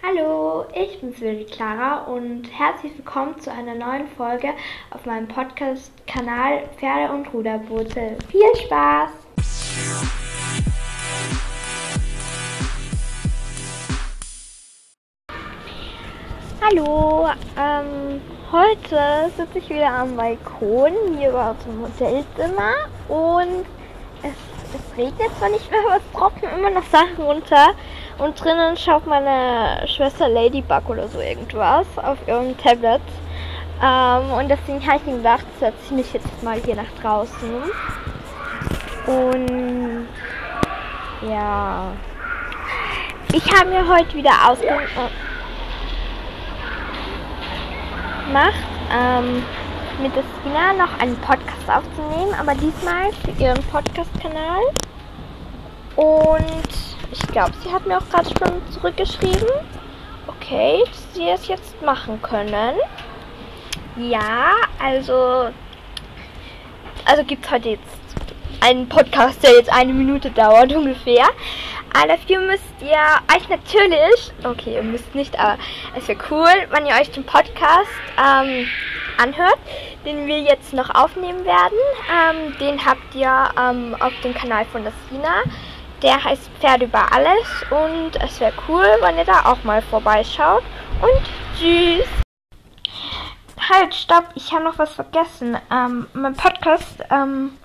Hallo, ich bin Sylvie Clara und herzlich willkommen zu einer neuen Folge auf meinem Podcast-Kanal Pferde und Ruderboote. Viel Spaß! Hallo, ähm, heute sitze ich wieder am Balkon hier bei unserem Hotelzimmer und es, es regnet zwar nicht mehr, aber es tropfen immer noch Sachen runter. Und drinnen schaut meine Schwester Ladybug oder so irgendwas auf ihrem Tablet. Ähm, und deswegen habe ich mir gedacht, setze ich mich jetzt mal hier nach draußen. Und ja. Ich habe mir heute wieder ausgemacht, ähm, mit der Sina noch einen Podcast aufzunehmen, aber diesmal für ihren Podcast-Kanal. Und ich glaube, sie hat mir auch gerade schon zurückgeschrieben. Okay, dass sie es jetzt machen können. Ja, also. Also gibt es heute jetzt einen Podcast, der jetzt eine Minute dauert ungefähr. Aber dafür müsst ihr euch natürlich, okay, ihr müsst nicht, aber es wäre cool, wenn ihr euch den Podcast ähm, anhört, den wir jetzt noch aufnehmen werden. Ähm, den habt ihr ähm, auf dem Kanal von der Sina. Der heißt Pferd über alles und es wäre cool, wenn ihr da auch mal vorbeischaut. Und tschüss! Halt, stopp, ich habe noch was vergessen. Ähm, mein Podcast ähm,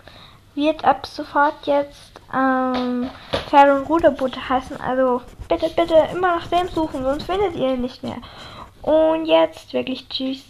wird ab sofort jetzt ähm, Pferd- und Ruderboote heißen. Also bitte, bitte immer nach dem suchen, sonst findet ihr ihn nicht mehr. Und jetzt wirklich tschüss.